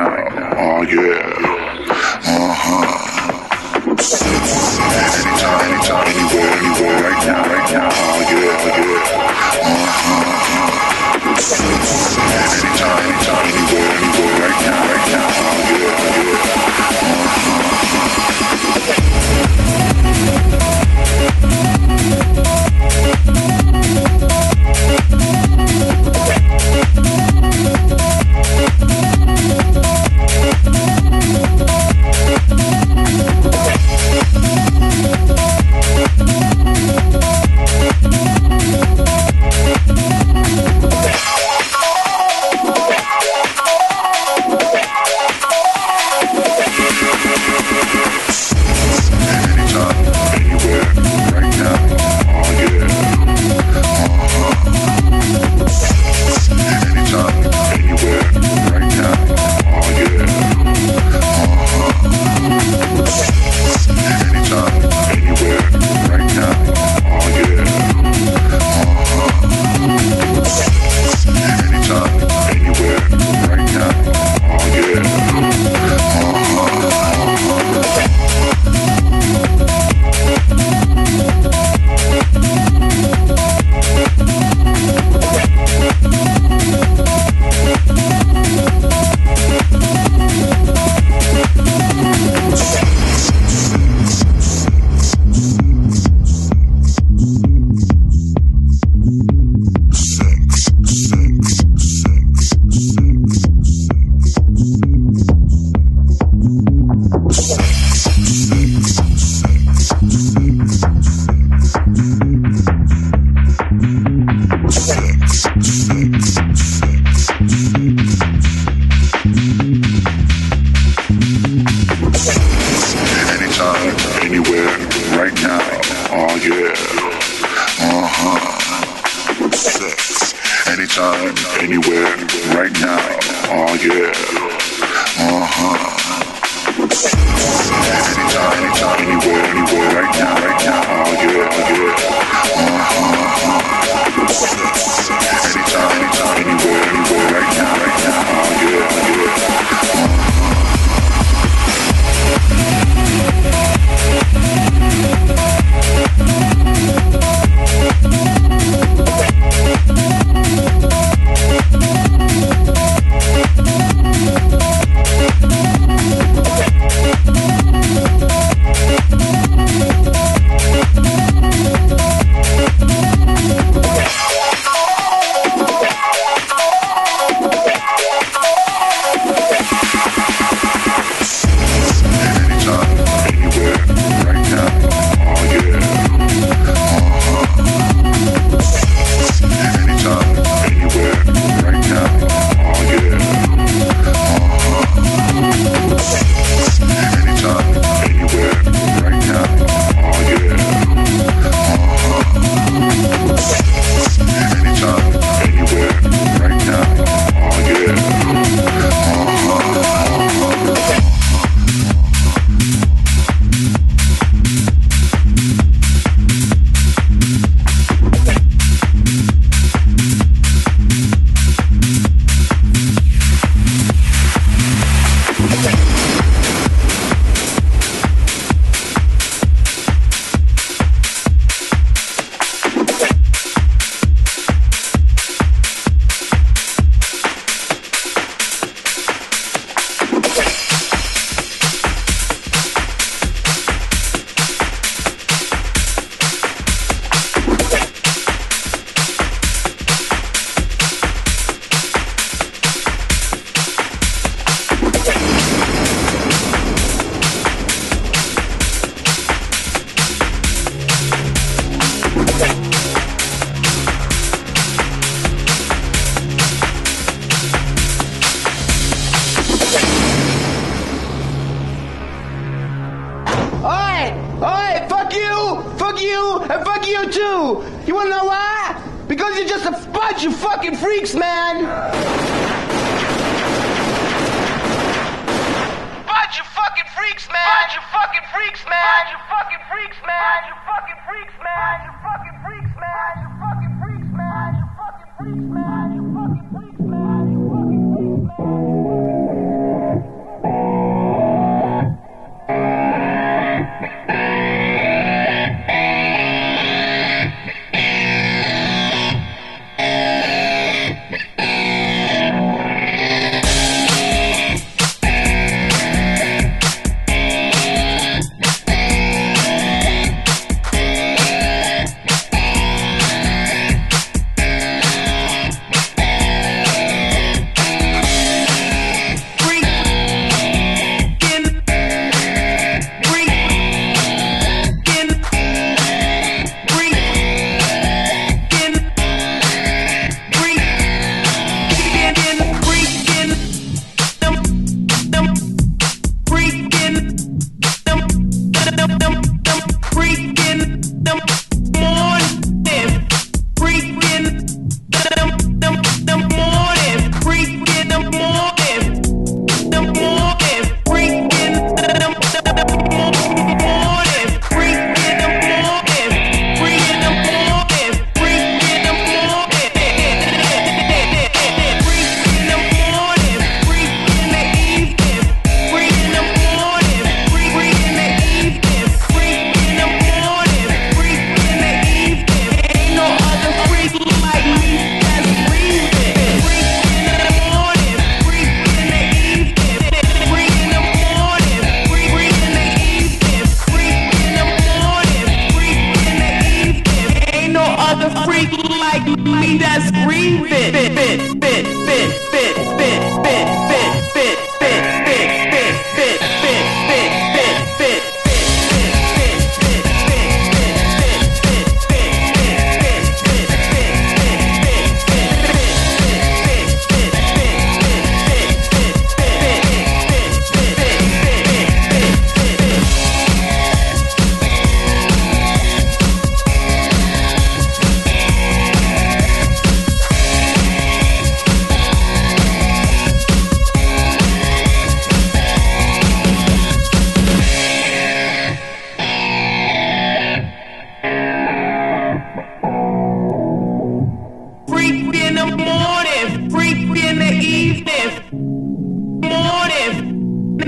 Oh yeah. Uh huh. Anytime, anytime, anywhere, anywhere, right now.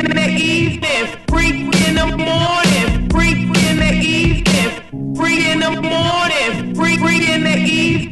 in the evening, in the morning, Free in the evening, in the morning, in the evening.